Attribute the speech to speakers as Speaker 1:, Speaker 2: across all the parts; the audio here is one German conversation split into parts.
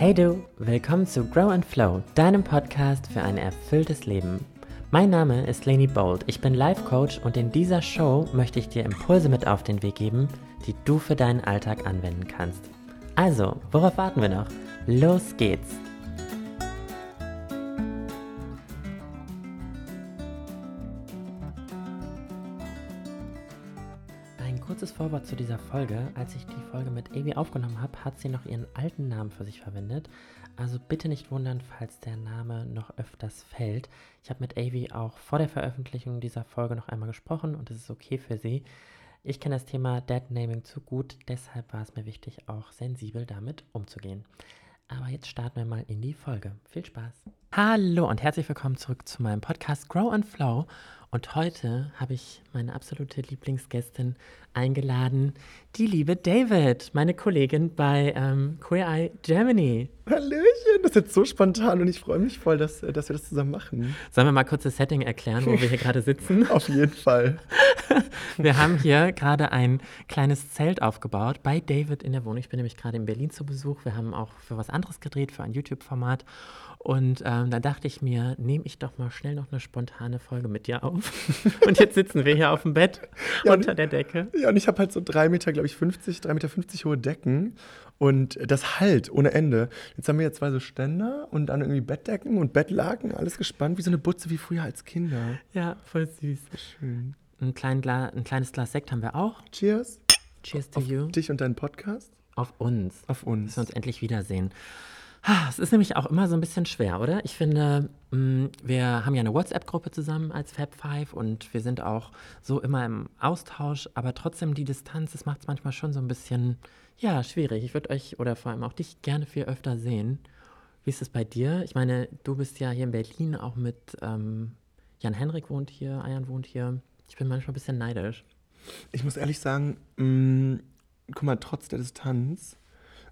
Speaker 1: Hey du, willkommen zu Grow and Flow, deinem Podcast für ein erfülltes Leben. Mein Name ist Leni Bold, ich bin Life Coach und in dieser Show möchte ich dir Impulse mit auf den Weg geben, die du für deinen Alltag anwenden kannst. Also, worauf warten wir noch? Los geht's! Vorwort zu dieser Folge. Als ich die Folge mit Evi aufgenommen habe, hat sie noch ihren alten Namen für sich verwendet. Also bitte nicht wundern, falls der Name noch öfters fällt. Ich habe mit Avi auch vor der Veröffentlichung dieser Folge noch einmal gesprochen und es ist okay für sie. Ich kenne das Thema Dead Naming zu gut, deshalb war es mir wichtig, auch sensibel damit umzugehen. Aber jetzt starten wir mal in die Folge. Viel Spaß. Hallo und herzlich willkommen zurück zu meinem Podcast Grow and Flow. Und heute habe ich meine absolute Lieblingsgästin eingeladen, die liebe David, meine Kollegin bei ähm, Queer Eye Germany.
Speaker 2: Hallöchen, das ist jetzt so spontan und ich freue mich voll, dass, äh, dass wir das zusammen machen.
Speaker 1: Sollen wir mal kurz das Setting erklären, wo wir hier gerade sitzen?
Speaker 2: Auf jeden Fall.
Speaker 1: wir haben hier gerade ein kleines Zelt aufgebaut bei David in der Wohnung. Ich bin nämlich gerade in Berlin zu Besuch. Wir haben auch für was anderes gedreht, für ein YouTube-Format. Und ähm, da dachte ich mir, nehme ich doch mal schnell noch eine spontane Folge mit dir auf. und jetzt sitzen wir hier auf dem Bett ja, unter der Decke.
Speaker 2: Ja, und ich habe halt so drei Meter, glaube ich, 50, drei Meter 50 hohe Decken. Und das halt ohne Ende. Jetzt haben wir hier zwei so Ständer und dann irgendwie Bettdecken und Bettlaken, alles gespannt, wie so eine Butze wie früher als Kinder.
Speaker 1: Ja, voll süß. Schön. Ein, klein Gla ein kleines Glas Sekt haben wir auch.
Speaker 2: Cheers.
Speaker 1: Cheers to
Speaker 2: Auf
Speaker 1: you.
Speaker 2: Dich und deinen Podcast.
Speaker 1: Auf uns.
Speaker 2: Auf uns.
Speaker 1: Dass wir uns endlich wiedersehen. Es ist nämlich auch immer so ein bisschen schwer, oder? Ich finde, mm, wir haben ja eine WhatsApp-Gruppe zusammen als Fab Five und wir sind auch so immer im Austausch, aber trotzdem die Distanz, das macht es manchmal schon so ein bisschen, ja, schwierig. Ich würde euch oder vor allem auch dich gerne viel öfter sehen. Wie ist es bei dir? Ich meine, du bist ja hier in Berlin auch mit ähm, Jan Henrik wohnt hier, Ayan wohnt hier. Ich bin manchmal ein bisschen neidisch.
Speaker 2: Ich muss ehrlich sagen, mh, mm, guck mal, trotz der Distanz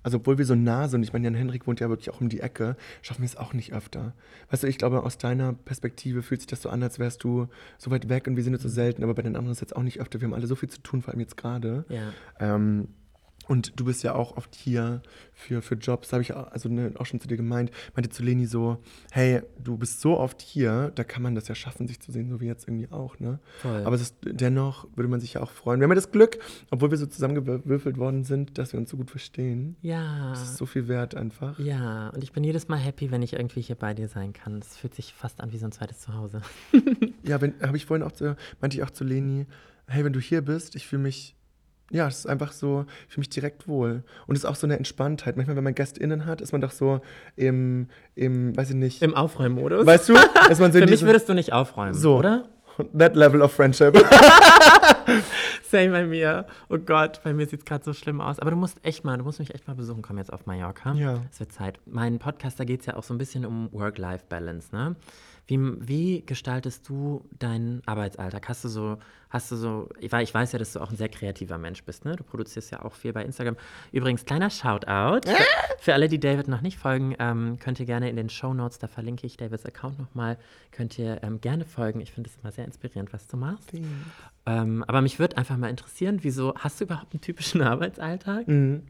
Speaker 2: also obwohl wir so nah sind, ich meine, Jan Henrik wohnt ja wirklich auch um die Ecke, schaffen wir es auch nicht öfter. Weißt du, ich glaube, aus deiner Perspektive fühlt sich das so an, als wärst du so weit weg und wir sind jetzt so selten, aber bei den anderen ist es jetzt auch nicht öfter. Wir haben alle so viel zu tun, vor allem jetzt gerade.
Speaker 1: Ja.
Speaker 2: Ähm, und du bist ja auch oft hier für, für Jobs, habe ich also ne, auch schon zu dir gemeint, meinte zu Leni so, hey, du bist so oft hier, da kann man das ja schaffen, sich zu sehen, so wie jetzt irgendwie auch, ne?
Speaker 1: Voll.
Speaker 2: Aber ist, dennoch würde man sich ja auch freuen. Wir haben ja das Glück, obwohl wir so zusammengewürfelt worden sind, dass wir uns so gut verstehen.
Speaker 1: Ja.
Speaker 2: Das ist so viel wert einfach.
Speaker 1: Ja, und ich bin jedes Mal happy, wenn ich irgendwie hier bei dir sein kann. Es fühlt sich fast an wie so ein zweites Zuhause.
Speaker 2: ja, habe ich vorhin auch zu, meinte ich auch zu Leni, hey, wenn du hier bist, ich fühle mich ja, es ist einfach so, ich fühle mich direkt wohl. Und es ist auch so eine Entspanntheit. Manchmal, wenn man GästInnen hat, ist man doch so im, im weiß ich nicht.
Speaker 1: Im Aufräummodus.
Speaker 2: Weißt du? Ist man
Speaker 1: so Für mich würdest du nicht aufräumen,
Speaker 2: so.
Speaker 1: oder?
Speaker 2: That level of friendship.
Speaker 1: Same bei mir. Oh Gott, bei mir sieht es gerade so schlimm aus. Aber du musst echt mal, du musst mich echt mal besuchen kommen jetzt auf Mallorca.
Speaker 2: Ja.
Speaker 1: Es wird Zeit. Mein Podcast, da geht es ja auch so ein bisschen um Work-Life-Balance, ne? Wie, wie gestaltest du deinen Arbeitsalltag? Hast du so, hast du so, ich weiß ja, dass du auch ein sehr kreativer Mensch bist, ne? Du produzierst ja auch viel bei Instagram. Übrigens, kleiner Shoutout. Für, für alle, die David noch nicht folgen, ähm, könnt ihr gerne in den Show Notes, da verlinke ich Davids Account nochmal, könnt ihr ähm, gerne folgen. Ich finde es immer sehr inspirierend, was du machst. Ähm, aber mich würde einfach mal interessieren, wieso hast du überhaupt einen typischen Arbeitsalltag?
Speaker 2: Mhm.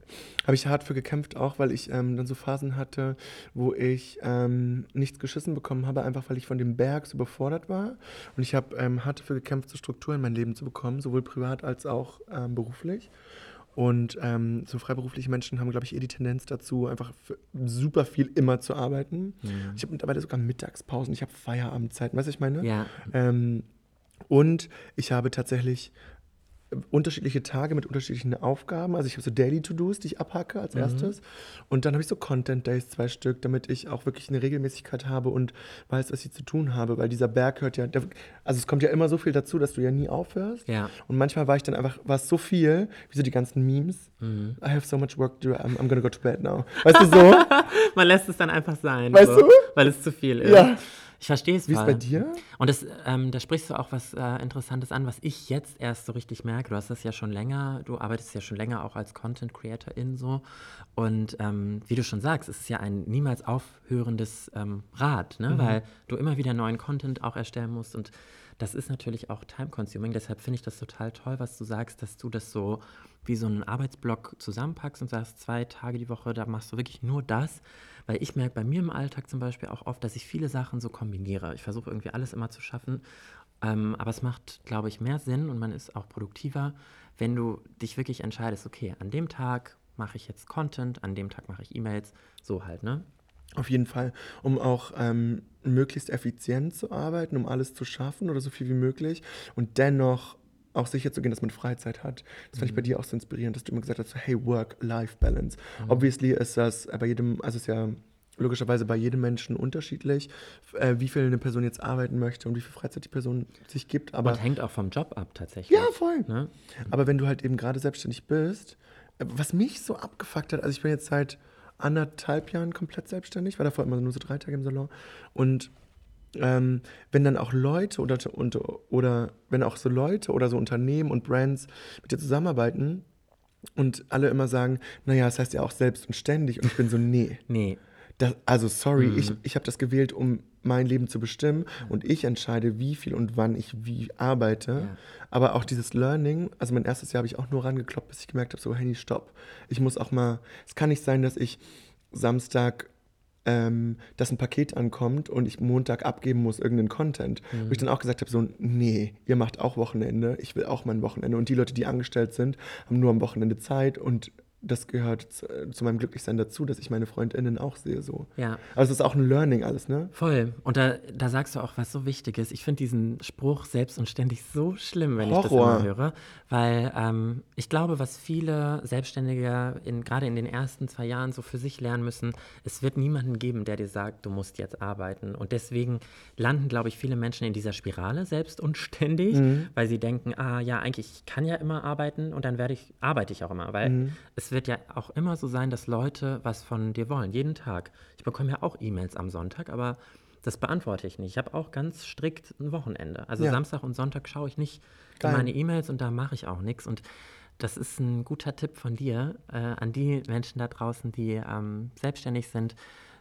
Speaker 2: Habe ich hart für gekämpft, auch weil ich ähm, dann so Phasen hatte, wo ich ähm, nichts geschissen bekommen habe, einfach weil ich von dem Berg so überfordert war. Und ich habe ähm, hart dafür gekämpft, so Struktur in mein Leben zu bekommen, sowohl privat als auch ähm, beruflich. Und ähm, so freiberufliche Menschen haben, glaube ich, eher die Tendenz dazu, einfach super viel immer zu arbeiten.
Speaker 1: Ja.
Speaker 2: Ich habe mittlerweile sogar Mittagspausen, ich habe Feierabendzeiten, weißt du, ich meine?
Speaker 1: Ja.
Speaker 2: Ähm, und ich habe tatsächlich unterschiedliche Tage mit unterschiedlichen Aufgaben. Also ich habe so Daily To-Dos, die ich abhacke als mhm. erstes. Und dann habe ich so Content Days, zwei Stück, damit ich auch wirklich eine Regelmäßigkeit habe und weiß, was ich zu tun habe. Weil dieser Berg hört ja, der, also es kommt ja immer so viel dazu, dass du ja nie aufhörst.
Speaker 1: Ja.
Speaker 2: Und manchmal war ich dann einfach, war es so viel, wie so die ganzen Memes.
Speaker 1: Mhm.
Speaker 2: I have so much work to do, I'm, I'm gonna go to bed now. Weißt du so?
Speaker 1: Man lässt es dann einfach sein.
Speaker 2: Weißt
Speaker 1: so,
Speaker 2: du?
Speaker 1: Weil es zu viel ist.
Speaker 2: Ja.
Speaker 1: Ich verstehe es
Speaker 2: Wie ist bei dir?
Speaker 1: Und das, ähm, da sprichst du auch was äh, Interessantes an, was ich jetzt erst so richtig merke. Du hast das ja schon länger, du arbeitest ja schon länger auch als Content Creatorin so. Und ähm, wie du schon sagst, es ist ja ein niemals aufhörendes ähm, Rad, ne? Mhm. weil du immer wieder neuen Content auch erstellen musst und das ist natürlich auch time-consuming. Deshalb finde ich das total toll, was du sagst, dass du das so wie so einen Arbeitsblock zusammenpackst und sagst, zwei Tage die Woche, da machst du wirklich nur das. Weil ich merke bei mir im Alltag zum Beispiel auch oft, dass ich viele Sachen so kombiniere. Ich versuche irgendwie alles immer zu schaffen. Ähm, aber es macht, glaube ich, mehr Sinn und man ist auch produktiver, wenn du dich wirklich entscheidest, okay, an dem Tag mache ich jetzt Content, an dem Tag mache ich E-Mails, so halt, ne?
Speaker 2: Auf jeden Fall, um auch ähm, möglichst effizient zu arbeiten, um alles zu schaffen oder so viel wie möglich und dennoch auch sicher zu gehen, dass man Freizeit hat. Das fand ich bei dir auch so inspirierend, dass du immer gesagt hast, so, hey, Work-Life-Balance. Mhm. Obviously ist das bei jedem, also ist ja logischerweise bei jedem Menschen unterschiedlich, äh, wie viel eine Person jetzt arbeiten möchte und wie viel Freizeit die Person sich gibt. Aber
Speaker 1: und hängt auch vom Job ab tatsächlich.
Speaker 2: Ja, voll. Ne? Aber wenn du halt eben gerade selbstständig bist, äh, was mich so abgefuckt hat, also ich bin jetzt seit anderthalb Jahren komplett selbstständig, war davor immer nur so drei Tage im Salon und ähm, wenn dann auch Leute oder, und, oder wenn auch so Leute oder so Unternehmen und Brands mit dir zusammenarbeiten und alle immer sagen, naja, das heißt ja auch selbst und ständig und ich bin so, nee.
Speaker 1: nee.
Speaker 2: Das, also sorry, mhm. ich, ich habe das gewählt, um mein Leben zu bestimmen und ich entscheide, wie viel und wann ich wie arbeite. Ja. Aber auch dieses Learning, also mein erstes Jahr habe ich auch nur rangekloppt, bis ich gemerkt habe, so, Henny, stopp. Ich muss auch mal, es kann nicht sein, dass ich Samstag ähm, dass ein Paket ankommt und ich Montag abgeben muss, irgendeinen Content. Mhm. Wo ich dann auch gesagt habe, so, nee, ihr macht auch Wochenende, ich will auch mein Wochenende. Und die Leute, die angestellt sind, haben nur am Wochenende Zeit und das gehört zu, zu, meinem Glücklichsein dazu, dass ich meine FreundInnen auch sehe so.
Speaker 1: Ja.
Speaker 2: Also es ist auch ein Learning alles, ne?
Speaker 1: Voll. Und da, da sagst du auch was so Wichtiges. Ich finde diesen Spruch selbst und ständig so schlimm, wenn Horror. ich das immer höre. Weil ähm, ich glaube, was viele Selbstständige in, gerade in den ersten zwei Jahren so für sich lernen müssen, es wird niemanden geben, der dir sagt, du musst jetzt arbeiten. Und deswegen landen, glaube ich, viele Menschen in dieser Spirale selbst und ständig, mhm. weil sie denken, ah ja, eigentlich ich kann ja immer arbeiten und dann werde ich, arbeite ich auch immer. Weil mhm. es wird wird ja auch immer so sein, dass Leute was von dir wollen, jeden Tag. Ich bekomme ja auch E-Mails am Sonntag, aber das beantworte ich nicht. Ich habe auch ganz strikt ein Wochenende. Also ja. Samstag und Sonntag schaue ich nicht Geil. in meine E-Mails und da mache ich auch nichts. Und das ist ein guter Tipp von dir äh, an die Menschen da draußen, die ähm, selbstständig sind.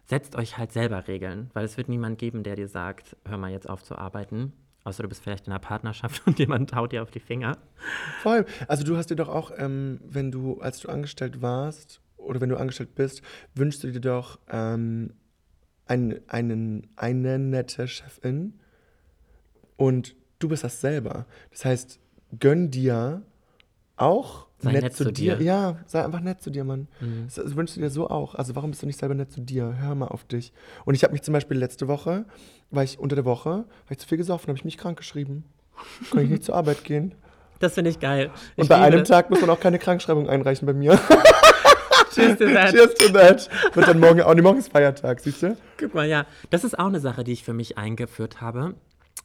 Speaker 1: Setzt euch halt selber Regeln, weil es wird niemand geben, der dir sagt, hör mal jetzt auf zu arbeiten. Außer du bist vielleicht in einer Partnerschaft und jemand haut dir auf die Finger.
Speaker 2: Voll. Also du hast dir doch auch, ähm, wenn du, als du angestellt warst oder wenn du angestellt bist, wünschst du dir doch ähm, ein, einen, eine nette Chefin und du bist das selber. Das heißt, gönn dir auch sei nett, nett zu, dir. dir. Ja, sei einfach nett zu dir, Mann. Mhm. Das, das, wünschst du dir so auch. Also warum bist du nicht selber nett zu dir? Hör mal auf dich. Und ich habe mich zum Beispiel letzte Woche, weil ich unter der Woche, habe ich zu viel gesoffen, habe ich mich krank geschrieben. Kann ich nicht zur Arbeit gehen.
Speaker 1: Das finde ich geil.
Speaker 2: Ich Und bei liebe. einem Tag muss man auch keine Krankschreibung einreichen bei mir.
Speaker 1: Cheers to that.
Speaker 2: Cheers to that. Wird dann morgen, auch nicht morgen ist Feiertag, siehst du?
Speaker 1: Guck mal, ja. Das ist auch eine Sache, die ich für mich eingeführt habe,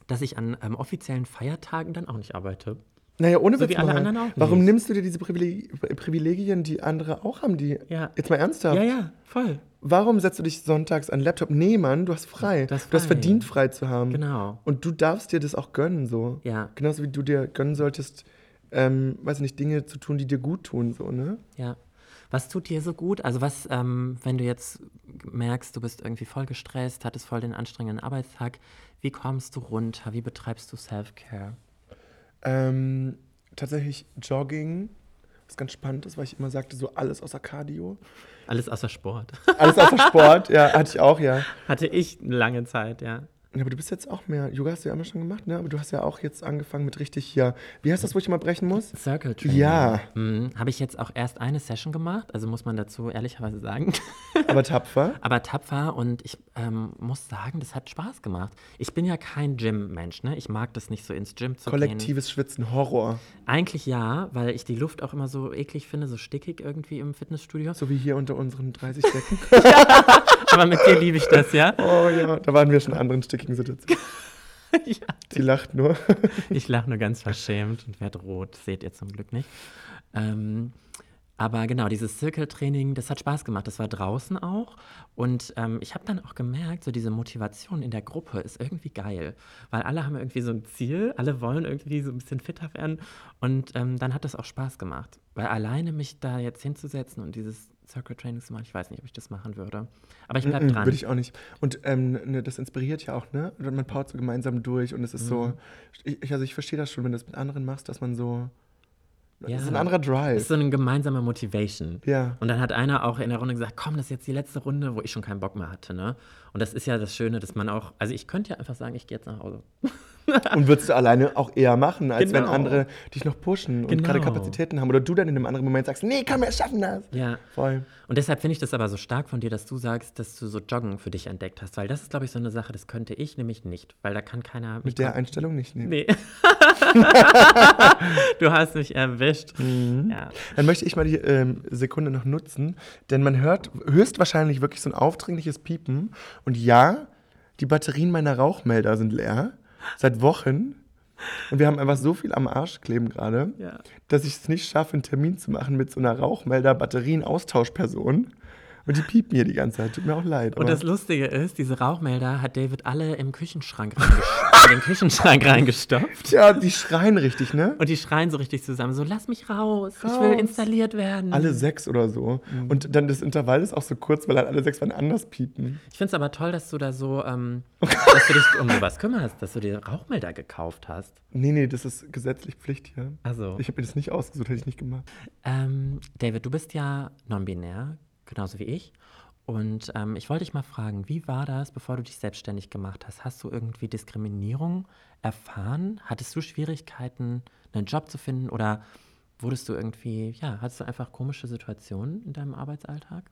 Speaker 1: dass ich an ähm, offiziellen Feiertagen dann auch nicht arbeite.
Speaker 2: Naja, ohne so Witz wie alle anderen auch Warum nicht. nimmst du dir diese Privilegien, die andere auch haben, die ja. jetzt mal ernsthaft?
Speaker 1: Ja, ja, voll.
Speaker 2: Warum setzt du dich sonntags an den Laptop? Nee, Mann, du hast frei. frei. Du hast verdient, frei zu haben.
Speaker 1: Genau.
Speaker 2: Und du darfst dir das auch gönnen, so.
Speaker 1: Ja.
Speaker 2: Genauso wie du dir gönnen solltest, ähm, weiß nicht, Dinge zu tun, die dir gut tun, so, ne?
Speaker 1: Ja. Was tut dir so gut? Also was, ähm, wenn du jetzt merkst, du bist irgendwie voll gestresst, hattest voll den anstrengenden Arbeitstag, wie kommst du runter? Wie betreibst du Self-Care?
Speaker 2: Ähm, tatsächlich Jogging, was ganz spannend ist, weil ich immer sagte, so alles außer Cardio.
Speaker 1: Alles außer Sport.
Speaker 2: Alles außer Sport, ja, hatte ich auch, ja.
Speaker 1: Hatte ich eine lange Zeit, ja.
Speaker 2: Ja, aber du bist jetzt auch mehr. Yoga hast du ja immer schon gemacht, ne? Aber du hast ja auch jetzt angefangen mit richtig hier. Wie heißt das, wo ich mal brechen muss?
Speaker 1: Circle Training.
Speaker 2: Ja.
Speaker 1: Mhm. Habe ich jetzt auch erst eine Session gemacht, also muss man dazu ehrlicherweise sagen.
Speaker 2: Aber tapfer.
Speaker 1: aber tapfer und ich ähm, muss sagen, das hat Spaß gemacht. Ich bin ja kein Gym-Mensch, ne? Ich mag das nicht so ins Gym zu
Speaker 2: Kollektives gehen. Kollektives Schwitzen, Horror.
Speaker 1: Eigentlich ja, weil ich die Luft auch immer so eklig finde, so stickig irgendwie im Fitnessstudio.
Speaker 2: So wie hier unter unseren 30 Decken.
Speaker 1: ja, aber mit dir liebe ich das, ja?
Speaker 2: Oh ja, da waren wir schon in anderen stickigen Situationen. ja. Sie lacht nur.
Speaker 1: ich lache nur ganz verschämt und werde rot. Seht ihr zum Glück nicht. Ähm, aber genau, dieses Zirkeltraining, das hat Spaß gemacht. Das war draußen auch. Und ähm, ich habe dann auch gemerkt, so diese Motivation in der Gruppe ist irgendwie geil. Weil alle haben irgendwie so ein Ziel, alle wollen irgendwie so ein bisschen fitter werden. Und ähm, dann hat das auch Spaß gemacht. Weil alleine mich da jetzt hinzusetzen und dieses Circle Trainings zu machen. Ich weiß nicht, ob ich das machen würde. Aber ich bleib
Speaker 2: mm,
Speaker 1: dran.
Speaker 2: Würde ich auch nicht. Und ähm, ne, das inspiriert ja auch, ne? Und Man baut so gemeinsam durch und es ist
Speaker 1: Mhm.
Speaker 2: so. Ich, also ich verstehe das schon, wenn du das mit anderen machst, dass man so.
Speaker 1: Ja.
Speaker 2: Das ist ein anderer
Speaker 1: das
Speaker 2: Drive.
Speaker 1: ist so eine gemeinsame Motivation.
Speaker 2: ja.
Speaker 1: Und dann hat einer auch in der Runde gesagt, komm, das ist jetzt die letzte Runde, wo ich schon keinen Bock mehr hatte. Ne? Und das ist ja das Schöne, dass man auch, also ich könnte ja einfach sagen, ich gehe jetzt nach Hause.
Speaker 2: Und würdest du alleine auch eher machen, als wenn
Speaker 1: Genau.
Speaker 2: andere dich noch pushen und
Speaker 1: Genau.
Speaker 2: gerade Kapazitäten haben. Oder du dann in einem anderen Moment sagst, nee, komm, wir schaffen das.
Speaker 1: Ja.
Speaker 2: Voll.
Speaker 1: Und deshalb finde ich das aber so stark von dir, dass du sagst, dass du so Joggen für dich entdeckt hast. Weil das ist, glaube ich, so eine Sache, das könnte ich nämlich nicht. Weil da kann keiner.
Speaker 2: Mit der Einstellung nicht nehmen.
Speaker 1: Nee. du hast mich erwischt.
Speaker 2: Mhm.
Speaker 1: Ja.
Speaker 2: Dann möchte ich mal die ähm, Sekunde noch nutzen, denn man hört höchstwahrscheinlich wirklich so ein aufdringliches Piepen. Und ja, die Batterien meiner Rauchmelder sind leer. Seit Wochen. Und wir haben einfach so viel am Arsch kleben gerade,
Speaker 1: Ja.
Speaker 2: dass ich es nicht schaffe, einen Termin zu machen mit so einer Rauchmelder-Batterien-Austauschperson. Und die piepen hier die ganze Zeit. Tut mir auch leid.
Speaker 1: Und das Lustige ist, diese Rauchmelder hat David alle im Küchenschrank reingestopft. in den Küchenschrank reingestopft.
Speaker 2: ja, die schreien richtig, ne?
Speaker 1: Und die schreien so richtig zusammen, so lass mich raus, ich
Speaker 2: Raus.
Speaker 1: will installiert werden.
Speaker 2: Alle sechs oder so. Und dann das Intervall ist auch so kurz, weil halt alle sechs wann anders piepen.
Speaker 1: Ich finde es aber toll, dass du da so, ähm, dass du dich um sowas kümmerst, dass du dir Rauchmelder gekauft hast.
Speaker 2: Nee, nee, das ist gesetzlich Pflicht hier.
Speaker 1: Also,
Speaker 2: Ich habe mir das nicht ausgesucht, hätte ich nicht gemacht.
Speaker 1: ähm, David, du bist ja non-binär, genauso wie ich. Und ähm, ich wollte dich mal fragen, wie war das, bevor du dich selbstständig gemacht hast? Hast du irgendwie Diskriminierung erfahren? Hattest du Schwierigkeiten, einen Job zu finden? Oder wurdest du irgendwie, ja, hattest du einfach komische Situationen in deinem Arbeitsalltag?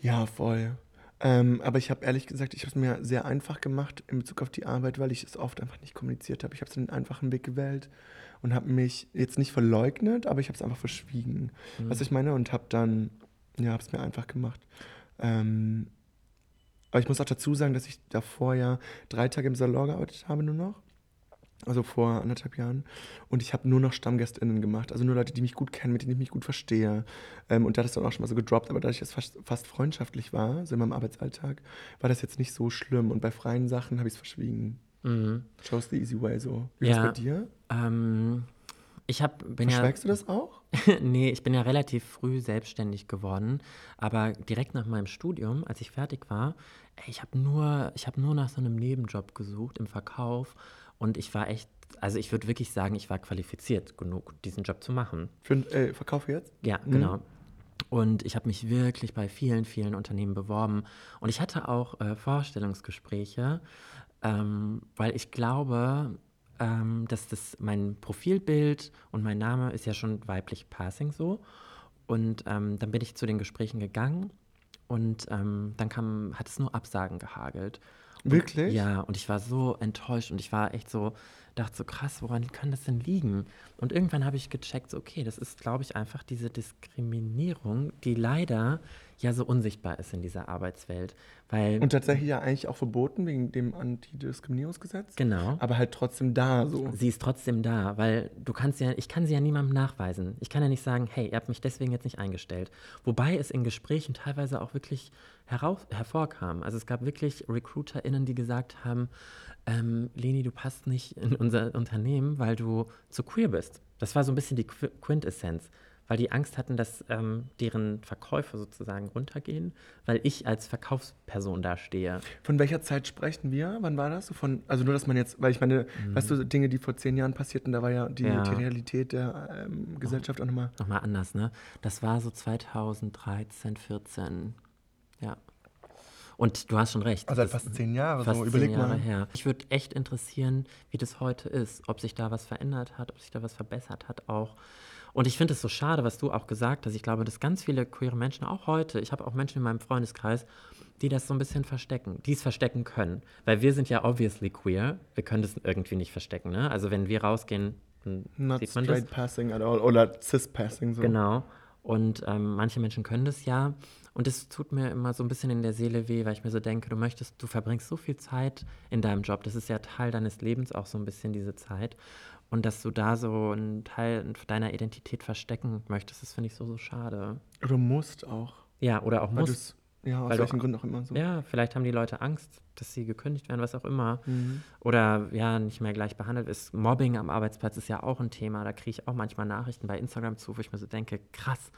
Speaker 2: Ja, voll. Ähm, aber ich habe ehrlich gesagt, ich habe es mir sehr einfach gemacht in Bezug auf die Arbeit, weil ich es oft einfach nicht kommuniziert habe. Ich habe so den einfachen Weg gewählt und habe mich jetzt nicht verleugnet, aber ich habe es einfach verschwiegen. Was ich meine? Und habe dann, ja, habe es mir einfach gemacht. Ähm, aber ich muss auch dazu sagen, dass ich davor ja drei Tage im Salon gearbeitet habe nur noch. Also vor anderthalb Jahren. Und ich habe nur noch StammgästInnen gemacht. Also nur Leute, die mich gut kennen, mit denen ich mich gut verstehe. Ähm, und da hat es dann auch schon mal so gedroppt. Aber dadurch, dass es fast, fast freundschaftlich war, so in meinem Arbeitsalltag, war das jetzt nicht so schlimm. Und bei freien Sachen habe ich es verschwiegen.
Speaker 1: Mhm.
Speaker 2: Chose the easy way so. Wie ist
Speaker 1: Ja.
Speaker 2: bei dir?
Speaker 1: Ähm, ich hab, bin ja,
Speaker 2: Verschweigst du das auch?
Speaker 1: nee, ich bin ja relativ früh selbstständig geworden, aber direkt nach meinem Studium, als ich fertig war, ey, ich habe nur, ich habe nur nach so einem Nebenjob gesucht im Verkauf und ich war echt, also ich würde wirklich sagen, ich war qualifiziert genug, diesen Job zu machen.
Speaker 2: Für äh, Verkauf jetzt?
Speaker 1: Ja, genau. Und ich habe mich wirklich bei vielen, vielen Unternehmen beworben. Und ich hatte auch äh, Vorstellungsgespräche, ähm, weil ich glaube, ähm, dass das mein Profilbild und mein Name ist ja schon weiblich passing so. Und ähm, dann bin ich zu den Gesprächen gegangen und ähm, dann kam, hat es nur Absagen gehagelt. Und,
Speaker 2: Wirklich?
Speaker 1: Ja, und ich war so enttäuscht und ich war echt so, dachte so, krass, woran kann das denn liegen? Und irgendwann habe ich gecheckt, so, okay, das ist, glaube ich, einfach diese Diskriminierung, die leider ja so unsichtbar ist in dieser Arbeitswelt. Weil,
Speaker 2: Und tatsächlich ja eigentlich auch verboten wegen dem Antidiskriminierungsgesetz.
Speaker 1: genau.
Speaker 2: Aber halt trotzdem da so.
Speaker 1: Sie ist trotzdem da, weil du kannst ja, ich kann sie ja niemandem nachweisen. Ich kann ja nicht sagen, hey, ihr habt mich deswegen jetzt nicht eingestellt. Wobei es in Gesprächen teilweise auch wirklich heraus, hervorkam. Also es gab wirklich RecruiterInnen, die gesagt haben, ähm, Leni, du passt nicht in unser Unternehmen, weil du zu queer bist. Das war so ein bisschen die Qu- Quintessenz, weil die Angst hatten, dass ähm, deren Verkäufe sozusagen runtergehen, weil ich als Verkaufsperson da stehe.
Speaker 2: Von welcher Zeit sprechen wir? Wann war das? Von, also nur, dass man jetzt, weil ich meine, weißt du, Dinge, die vor zehn Jahren passierten, da war ja die,
Speaker 1: Mhm. Ja.
Speaker 2: die Realität der ähm, Gesellschaft auch nochmal.
Speaker 1: Nochmal anders, ne? Das war so 2013, 14. Ja. Und du hast schon recht.
Speaker 2: Also fast zehn Jahre,
Speaker 1: fast
Speaker 2: so
Speaker 1: zehn
Speaker 2: überleg
Speaker 1: Jahre
Speaker 2: mal.
Speaker 1: her. Ich würde echt interessieren, wie das heute ist, ob sich da was verändert hat, ob sich da was verbessert hat auch. Und ich finde es so schade, was du auch gesagt hast. Ich glaube, dass ganz viele queere Menschen, auch heute, ich habe auch Menschen in meinem Freundeskreis, die das so ein bisschen verstecken, die es verstecken können. Weil wir sind ja obviously queer. Wir können das irgendwie nicht verstecken, ne? Also wenn wir rausgehen, dann
Speaker 2: Not
Speaker 1: sieht man das.
Speaker 2: straight passing at all. Oder cis-passing so.
Speaker 1: Genau. Und ähm, manche Menschen können das ja. Und es tut mir immer so ein bisschen in der Seele weh, weil ich mir so denke, du möchtest, du verbringst so viel Zeit in deinem Job. Das ist ja Teil deines Lebens auch so ein bisschen diese Zeit. Und dass du da so einen Teil deiner Identität verstecken möchtest, das finde ich so, so schade.
Speaker 2: Oder musst auch.
Speaker 1: Ja, oder auch
Speaker 2: Weil
Speaker 1: musst.
Speaker 2: ja, aus
Speaker 1: weil
Speaker 2: welchen Gründen auch immer so.
Speaker 1: Ja, vielleicht haben die Leute Angst, dass sie gekündigt werden, was auch immer.
Speaker 2: Mhm.
Speaker 1: Oder ja, nicht mehr gleich behandelt ist. Mobbing am Arbeitsplatz ist ja auch ein Thema. Da kriege ich auch manchmal Nachrichten bei Instagram zu, wo ich mir so denke, krass,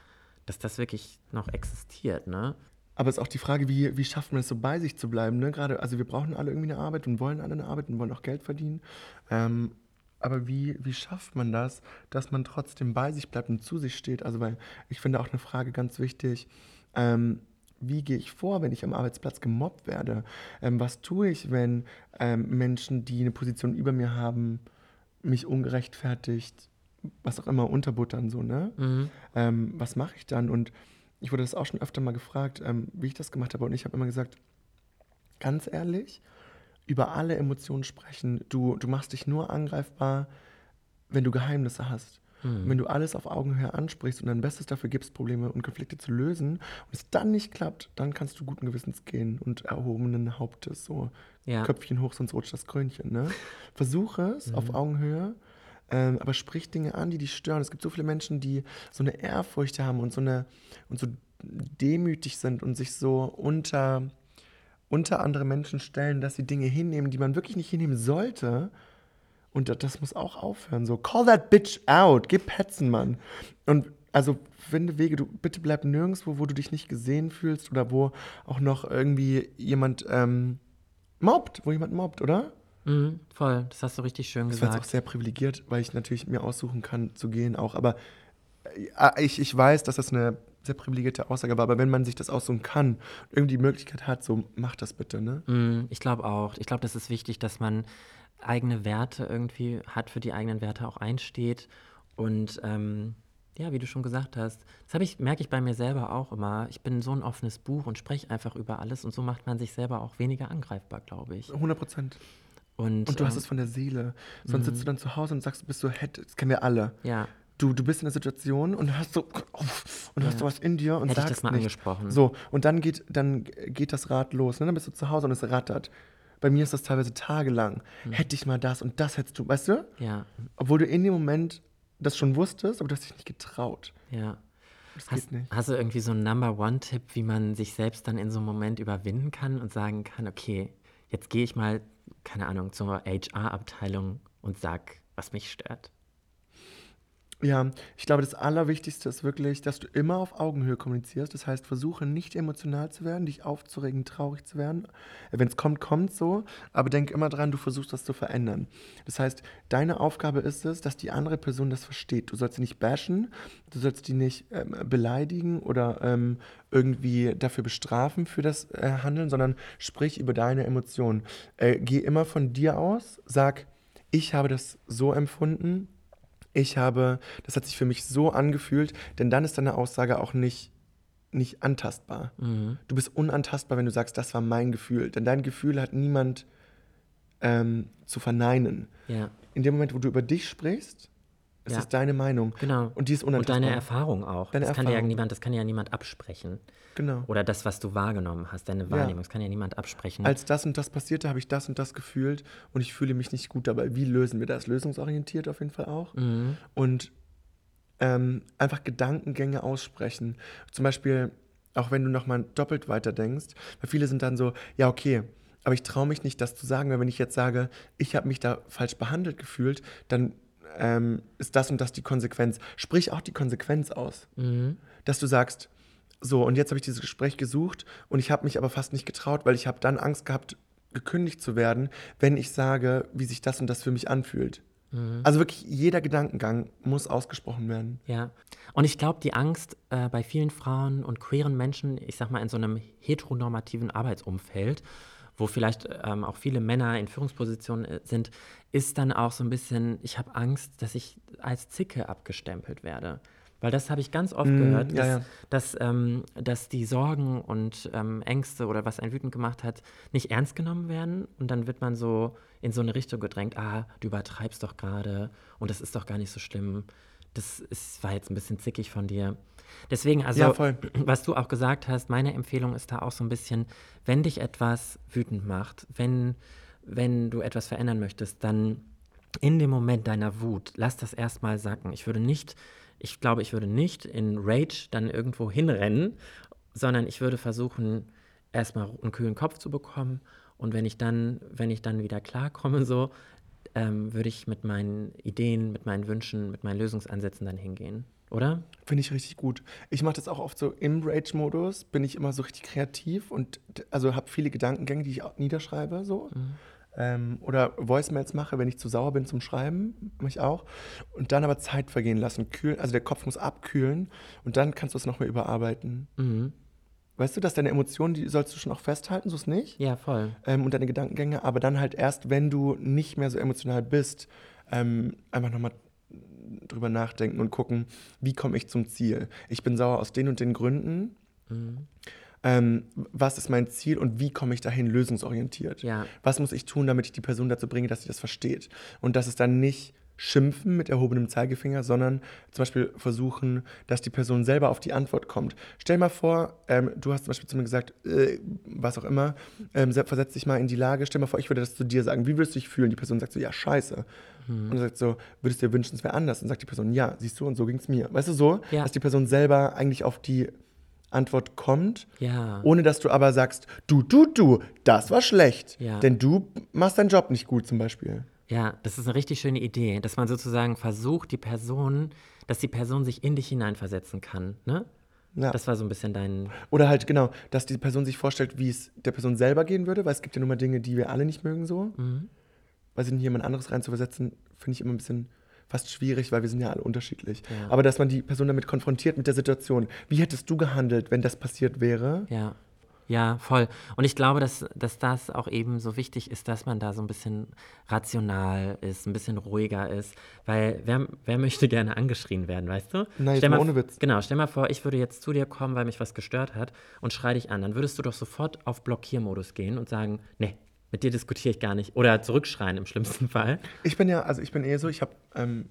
Speaker 1: dass das wirklich noch existiert, ne?
Speaker 2: Aber es ist auch die Frage, wie, wie schafft man es so bei sich zu bleiben, ne? Gerade, also wir brauchen alle irgendwie eine Arbeit und wollen alle eine Arbeit und wollen auch Geld verdienen. Ähm, aber wie, wie schafft man das, dass man trotzdem bei sich bleibt und zu sich steht? Also, weil ich finde auch eine Frage ganz wichtig, ähm, wie gehe ich vor, wenn ich am Arbeitsplatz gemobbt werde? Ähm, was tue ich, wenn ähm, Menschen, die eine Position über mir haben, mich ungerechtfertigt, was auch immer, unterbuttern, so, ne?
Speaker 1: Mhm.
Speaker 2: Ähm, was mache ich dann? Und ich wurde das auch schon öfter mal gefragt, ähm, wie ich das gemacht habe. Und ich habe immer gesagt, ganz ehrlich, über alle Emotionen sprechen. Du, du machst dich nur angreifbar, wenn du Geheimnisse hast.
Speaker 1: Mhm.
Speaker 2: Wenn du alles auf Augenhöhe ansprichst und dein Bestes dafür gibst, Probleme und Konflikte zu lösen und es dann nicht klappt, dann kannst du guten Gewissens gehen und erhobenen Hauptes, so
Speaker 1: Ja.
Speaker 2: Köpfchen hoch, sonst rutscht das Krönchen. Ne? Versuche es
Speaker 1: Mhm.
Speaker 2: auf Augenhöhe, ähm, aber sprich Dinge an, die dich stören. Es gibt so viele Menschen, die so eine Ehrfurcht haben und so, eine, und so demütig sind und sich so unter, unter andere Menschen stellen, dass sie Dinge hinnehmen, die man wirklich nicht hinnehmen sollte. Und das, das muss auch aufhören. So, call that bitch out. Gib Petzen, Mann. Und also finde Wege, du bitte bleib nirgendwo, wo du dich nicht gesehen fühlst oder wo auch noch irgendwie jemand ähm, mobbt, wo jemand mobbt, oder?
Speaker 1: Mhm, voll, das hast du richtig schön
Speaker 2: Das war jetzt auch
Speaker 1: gesagt.
Speaker 2: sehr privilegiert, weil ich natürlich mir aussuchen kann, zu gehen auch. Aber äh, ich, ich weiß, dass das eine sehr privilegierte Aussage war. Aber wenn man sich das aussuchen kann, irgendwie die Möglichkeit hat, so mach das bitte, ne?
Speaker 1: Mm, Ich glaube auch. Ich glaube, das ist wichtig, dass man eigene Werte irgendwie hat, für die eigenen Werte auch einsteht. Und ähm, ja, wie du schon gesagt hast, das habe ich, merke ich bei mir selber auch immer. Ich bin so ein offenes Buch und spreche einfach über alles und so macht man sich selber auch weniger angreifbar, glaube ich.
Speaker 2: 100 Prozent.
Speaker 1: Und,
Speaker 2: Und du hast
Speaker 1: ähm,
Speaker 2: es von der Seele. Sonst sitzt du dann zu Hause und sagst, bist so, hätte, das kennen wir alle.
Speaker 1: ja,
Speaker 2: Du, du bist in der Situation und hast so und hast
Speaker 1: Ja.
Speaker 2: was in dir und
Speaker 1: hätte ich
Speaker 2: sagst
Speaker 1: das mal
Speaker 2: nicht.
Speaker 1: angesprochen.
Speaker 2: So, und dann geht, dann geht das Rad los. Ne? Dann bist du zu Hause und es rattert. Bei mir ist das teilweise tagelang.
Speaker 1: Hm.
Speaker 2: Hätte ich mal das und das hättest du, weißt du?
Speaker 1: Ja,
Speaker 2: Obwohl du in dem Moment das schon wusstest, aber du hast dich nicht getraut.
Speaker 1: ja.
Speaker 2: Das
Speaker 1: Hast,
Speaker 2: geht nicht.
Speaker 1: hast du irgendwie so einen Number-One-Tipp, wie man sich selbst dann in so einem Moment überwinden kann und sagen kann, okay, jetzt gehe ich mal, keine Ahnung, zur HR-Abteilung und sag, was mich stört.
Speaker 2: Ja, ich glaube, das Allerwichtigste ist wirklich, dass du immer auf Augenhöhe kommunizierst. Das heißt, versuche nicht emotional zu werden, dich aufzuregen, traurig zu werden. Wenn es kommt, kommt so. Aber denk immer dran, du versuchst das zu verändern. Das heißt, deine Aufgabe ist es, dass die andere Person das versteht. Du sollst sie nicht bashen, du sollst die nicht ähm, beleidigen oder ähm, irgendwie dafür bestrafen für das äh, Handeln, sondern sprich über deine Emotionen. Äh, geh immer von dir aus, sag, ich habe das so empfunden, ich habe, das hat sich für mich so angefühlt, denn dann ist deine Aussage auch nicht, nicht antastbar.
Speaker 1: Mhm.
Speaker 2: Du bist unantastbar, wenn du sagst, das war mein Gefühl. Denn dein Gefühl hat niemand ähm, zu verneinen.
Speaker 1: Ja,
Speaker 2: In dem Moment, wo du über dich sprichst, ist
Speaker 1: Ja.
Speaker 2: es deine Meinung.
Speaker 1: genau.
Speaker 2: Und die ist
Speaker 1: Und
Speaker 2: unantastbar.
Speaker 1: deine Erfahrung auch.
Speaker 2: Deine
Speaker 1: das, kann dir ja
Speaker 2: Erfahrung.
Speaker 1: niemand, das kann ja niemand absprechen.
Speaker 2: Genau.
Speaker 1: Oder das, was du wahrgenommen hast, deine Wahrnehmung, das kann ja niemand absprechen.
Speaker 2: Als das und das passierte, habe ich das und das gefühlt und ich fühle mich nicht gut dabei. Wie lösen wir das? Lösungsorientiert auf jeden Fall auch.
Speaker 1: mhm.
Speaker 2: und ähm, einfach Gedankengänge aussprechen. Zum Beispiel, auch wenn du nochmal doppelt weiter denkst, weil viele sind dann so, ja, okay, aber ich traue mich nicht, das zu sagen, weil wenn ich jetzt sage, ich habe mich da falsch behandelt gefühlt, dann ähm, ist das und das die Konsequenz. Sprich auch die Konsequenz aus.
Speaker 1: Mhm.
Speaker 2: Dass du sagst, so, und jetzt habe ich dieses Gespräch gesucht und ich habe mich aber fast nicht getraut, weil ich habe dann Angst gehabt, gekündigt zu werden, wenn ich sage, wie sich das und das für mich anfühlt.
Speaker 1: Mhm.
Speaker 2: Also wirklich jeder Gedankengang muss ausgesprochen werden.
Speaker 1: Ja. Und ich glaube, die Angst äh, bei vielen Frauen und queeren Menschen, ich sag mal, in so einem heteronormativen Arbeitsumfeld, wo vielleicht ähm, auch viele Männer in Führungspositionen äh, sind, ist dann auch so ein bisschen, ich habe Angst, dass ich als Zicke abgestempelt werde. Weil das habe ich ganz oft
Speaker 2: Mm,
Speaker 1: gehört,
Speaker 2: ja,
Speaker 1: dass,
Speaker 2: ja.
Speaker 1: Dass, ähm, dass die Sorgen und ähm, Ängste oder was einen wütend gemacht hat, nicht ernst genommen werden. Und dann wird man so in so eine Richtung gedrängt, ah, du übertreibst doch gerade und das ist doch gar nicht so schlimm. Das ist, war jetzt ein bisschen zickig von dir. Deswegen, also,
Speaker 2: Ja,
Speaker 1: was du auch gesagt hast, meine Empfehlung ist da auch so ein bisschen, wenn dich etwas wütend macht, wenn, wenn du etwas verändern möchtest, dann in dem Moment deiner Wut, lass das erstmal sacken. Ich würde nicht, ich glaube, ich würde nicht in Rage dann irgendwo hinrennen, sondern ich würde versuchen, erstmal einen kühlen Kopf zu bekommen. Und wenn ich dann, wenn ich dann wieder klarkomme, so, ähm, würde ich mit meinen Ideen, mit meinen Wünschen, mit meinen Lösungsansätzen dann hingehen. oder?
Speaker 2: Finde ich richtig gut. Ich mache das auch oft so im Rage-Modus, bin ich immer so richtig kreativ und also habe viele Gedankengänge, die ich auch niederschreibe, so. Ähm, oder Voicemails mache, wenn ich zu sauer bin zum Schreiben, mache ich auch. Und dann aber Zeit vergehen lassen, kühlen, also der Kopf muss abkühlen und dann kannst du es nochmal überarbeiten.
Speaker 1: Mhm.
Speaker 2: Weißt du, dass deine Emotionen, die sollst du schon auch festhalten, so ist nicht.
Speaker 1: Ja, voll.
Speaker 2: Ähm, und deine Gedankengänge, aber dann halt erst, wenn du nicht mehr so emotional bist, ähm, einfach nochmal drüber nachdenken und gucken, wie komme ich zum Ziel. Ich bin sauer aus den und den Gründen.
Speaker 1: Mhm.
Speaker 2: Ähm, was ist mein Ziel und wie komme ich dahin lösungsorientiert?
Speaker 1: Ja.
Speaker 2: Was muss ich tun, damit ich die Person dazu bringe, dass sie das versteht? Und das ist dann nicht schimpfen mit erhobenem Zeigefinger, sondern zum Beispiel versuchen, dass die Person selber auf die Antwort kommt. Stell mal vor, ähm, du hast zum Beispiel zu mir gesagt, äh, was auch immer, ähm, se- versetz dich mal in die Lage, stell mal vor, ich würde das zu dir sagen. Wie würdest du dich fühlen? Die Person sagt so, ja, scheiße. Und du sagst so, würdest du dir wünschen, es wäre anders? Und sagt die Person, ja, siehst du, und so ging es mir. Weißt du so,
Speaker 1: Ja.
Speaker 2: dass die Person selber eigentlich auf die Antwort kommt
Speaker 1: Ja.
Speaker 2: ohne dass du aber sagst, du, du, du, das war schlecht.
Speaker 1: Ja.
Speaker 2: Denn du machst deinen Job nicht gut zum Beispiel.
Speaker 1: Ja, das ist eine richtig schöne Idee, dass man sozusagen versucht, die Person, dass die Person sich in dich hineinversetzen kann, ne?
Speaker 2: Ja.
Speaker 1: Das war so ein bisschen dein.
Speaker 2: Oder halt genau, dass die Person sich vorstellt, wie es der Person selber gehen würde, weil es gibt ja nun mal Dinge, die wir alle nicht mögen so.
Speaker 1: Mhm.
Speaker 2: Weil sich in jemand anderes reinzuversetzen, finde ich immer ein bisschen fast schwierig, weil wir sind ja alle unterschiedlich.
Speaker 1: Ja.
Speaker 2: Aber dass man die Person damit konfrontiert mit der Situation. Wie hättest du gehandelt, wenn das passiert wäre?
Speaker 1: Ja. Ja, voll. Und ich glaube, dass, dass das auch eben so wichtig ist, dass man da so ein bisschen rational ist, ein bisschen ruhiger ist. Weil wer, wer möchte gerne angeschrien werden, weißt du?
Speaker 2: Nein,
Speaker 1: Stell
Speaker 2: mal
Speaker 1: mal-
Speaker 2: ohne Witz.
Speaker 1: Genau, stell mal vor, ich würde jetzt zu dir kommen, weil mich was gestört hat und schrei dich an. Dann würdest du doch sofort auf Blockiermodus gehen und sagen, nee, mit dir diskutiere ich gar nicht. Oder zurückschreien im schlimmsten Fall.
Speaker 2: Ich bin ja, also ich bin eher so, ich habe, ähm,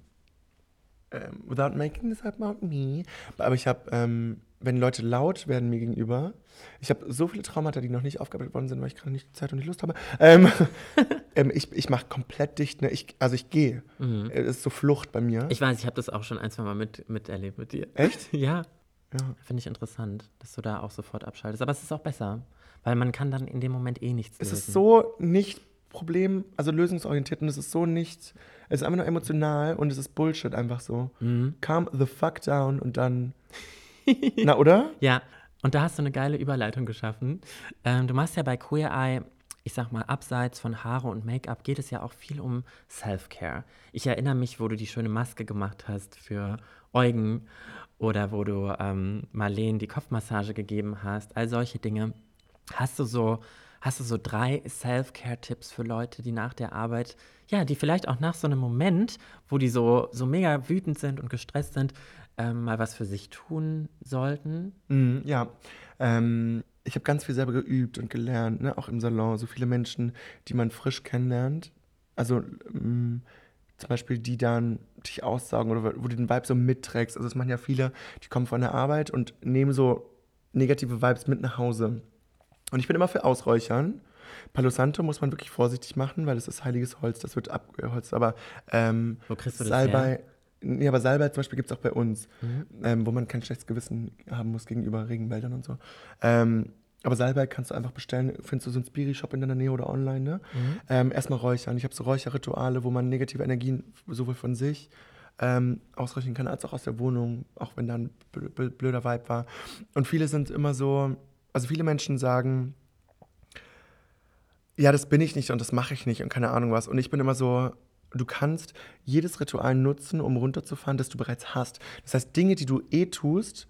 Speaker 2: ähm, without making this about me, aber ich habe, ähm, wenn Leute laut werden mir gegenüber, ich habe so viele Traumata, die noch nicht aufgearbeitet worden sind, weil ich gerade nicht die Zeit und die Lust habe. Ähm, ähm, ich ich mache komplett dicht, ne? ich, also ich gehe. Es ist so Flucht bei mir.
Speaker 1: Mhm. Ich weiß, ich habe das auch schon ein, zwei Mal mit, miterlebt mit dir.
Speaker 2: Echt?
Speaker 1: Ja.
Speaker 2: Ja.
Speaker 1: Finde ich interessant, dass du da auch sofort abschaltest. Aber es ist auch besser, weil man kann dann in dem Moment eh nichts
Speaker 2: Es
Speaker 1: lösen.
Speaker 2: ist so nicht Problem, also lösungsorientiert und es ist so nicht, es ist einfach nur emotional und es ist Bullshit einfach so.
Speaker 1: Mhm.
Speaker 2: Calm the fuck down und dann, na oder?
Speaker 1: Ja, und da hast du eine geile Überleitung geschaffen. Ähm, du machst ja bei Queer Eye, ich sag mal, abseits von Haare und Make-up geht es ja auch viel um Self-Care. Ich erinnere mich, wo du die schöne Maske gemacht hast für Eugen oder wo du ähm, Marleen die Kopfmassage gegeben hast, all solche Dinge. Hast du so, hast du so drei Self-Care-Tipps für Leute, die nach der Arbeit, ja, die vielleicht auch nach so einem Moment, wo die so, so mega wütend sind und gestresst sind, ähm, mal was für sich tun sollten?
Speaker 2: Mm, ja, ähm, ich habe ganz viel selber geübt und gelernt, ne? auch im Salon. So viele Menschen, die man frisch kennenlernt. Also mm, zum Beispiel, die dann dich aussaugen oder wo du den Vibe so mitträgst. Also das machen ja viele, die kommen von der Arbeit und nehmen so negative Vibes mit nach Hause. Und ich bin immer für Ausräuchern. Palo Santo muss man wirklich vorsichtig machen, weil es ist heiliges Holz, das wird abgeholzt. Aber ähm,
Speaker 1: Wo kriegst du das
Speaker 2: Salbei, nee, aber Salbei zum Beispiel gibt es auch bei uns,
Speaker 1: Mhm.
Speaker 2: ähm, wo man kein schlechtes Gewissen haben muss gegenüber Regenwäldern und so. Ähm, aber Salbei kannst du einfach bestellen, findest du so einen Spiri-Shop in deiner Nähe oder online, ne?
Speaker 1: Mhm.
Speaker 2: Ähm, erstmal räuchern. Ich habe so Räucherrituale, wo man negative Energien sowohl von sich ähm, ausräuchern kann, als auch aus der Wohnung, auch wenn da ein bl- bl- blöder Vibe war. Und viele sind immer so, also viele Menschen sagen, ja, das bin ich nicht und das mache ich nicht und keine Ahnung was. Und ich bin immer so, du kannst jedes Ritual nutzen, um runterzufahren, das du bereits hast. Das heißt, Dinge, die du eh tust,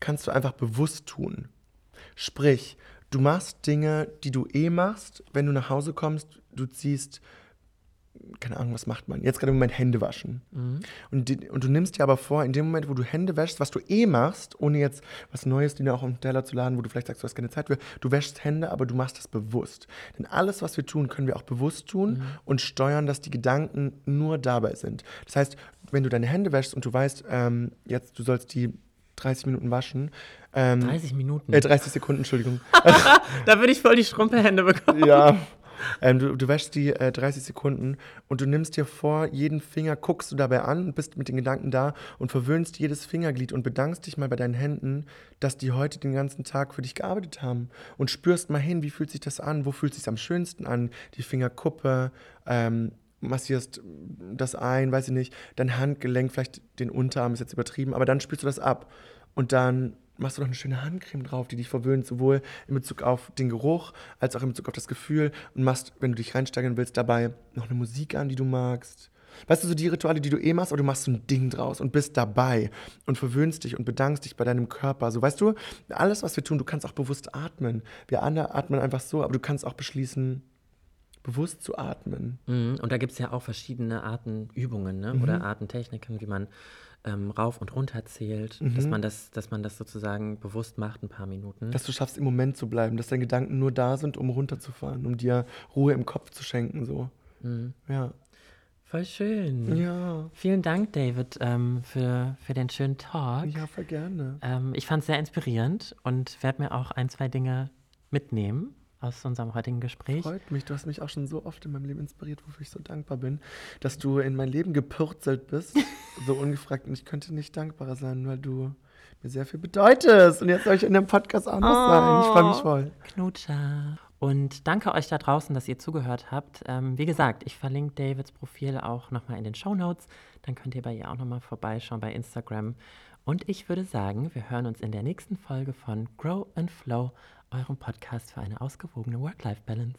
Speaker 2: kannst du einfach bewusst tun. Sprich, du machst Dinge, die du eh machst, wenn du nach Hause kommst, du ziehst, keine Ahnung, was macht man? Jetzt gerade im Moment Hände waschen. Und, die, und du nimmst dir aber vor, in dem Moment, wo du Hände wäschst, was du eh machst, ohne jetzt was Neues dir auch auf den Teller zu laden, wo du vielleicht sagst, du hast keine Zeit für, du wäschst Hände, aber du machst das bewusst. Denn alles, was wir tun, können wir auch bewusst tun und steuern, dass die Gedanken nur dabei sind. Das heißt, wenn du deine Hände wäschst und du weißt, ähm, jetzt du sollst die 30 Minuten waschen, ähm,
Speaker 1: 30 Minuten.
Speaker 2: äh, 30 Sekunden, Entschuldigung.
Speaker 1: da würde ich voll die Schrumpelhände bekommen.
Speaker 2: ja. Ähm, du, du wäschst die äh, 30 Sekunden und du nimmst dir vor, jeden Finger guckst du dabei an und bist mit den Gedanken da und verwöhnst jedes Fingerglied und bedankst dich mal bei deinen Händen, dass die heute den ganzen Tag für dich gearbeitet haben. Und spürst mal hin, wie fühlt sich das an, wo fühlt sich am schönsten an, die Fingerkuppe, ähm, massierst das ein, weiß ich nicht, dein Handgelenk, vielleicht den Unterarm ist jetzt übertrieben, aber dann spürst du das ab. Und dann machst du noch eine schöne Handcreme drauf, die dich verwöhnt, sowohl in Bezug auf den Geruch als auch in Bezug auf das Gefühl und machst, wenn du dich reinsteigern willst, dabei noch eine Musik an, die du magst. Weißt du, so die Rituale, die du eh machst, aber du machst so ein Ding draus und bist dabei und verwöhnst dich und bedankst dich bei deinem Körper. So, weißt du, alles, was wir tun, du kannst auch bewusst atmen. Wir alle atmen einfach so, aber du kannst auch beschließen, bewusst zu atmen.
Speaker 1: Mhm. Und da gibt es ja auch verschiedene Arten Übungen ne?
Speaker 2: Mhm.
Speaker 1: oder Artentechniken, wie man ähm, rauf und runter zählt,
Speaker 2: Mhm.
Speaker 1: dass, man das, dass man das sozusagen bewusst macht, ein paar Minuten.
Speaker 2: Dass du schaffst, im Moment zu bleiben, dass deine Gedanken nur da sind, um runterzufahren, um dir Ruhe im Kopf zu schenken. So.
Speaker 1: Mhm.
Speaker 2: Ja.
Speaker 1: Voll schön.
Speaker 2: Ja.
Speaker 1: Vielen Dank, David, ähm, für, für den schönen Talk.
Speaker 2: Ja, voll gerne.
Speaker 1: Ähm, ich fand es sehr inspirierend und werde mir auch ein, zwei Dinge mitnehmen aus unserem heutigen Gespräch.
Speaker 2: Freut mich. Du hast mich auch schon so oft in meinem Leben inspiriert, wofür ich so dankbar bin, dass du in mein Leben gepürzelt bist, so ungefragt. Und ich könnte nicht dankbarer sein, weil du mir sehr viel bedeutest. Und jetzt soll ich in dem Podcast auch noch sein. Ich freue mich voll.
Speaker 1: Knutscher. Und danke euch da draußen, dass ihr zugehört habt. Ähm, wie gesagt, ich verlinke Davids Profil auch nochmal in den Show Notes. Dann könnt ihr bei ihr auch nochmal vorbeischauen bei Instagram. Und ich würde sagen, wir hören uns in der nächsten Folge von Grow and Flow, eurem Podcast für eine ausgewogene Work-Life-Balance.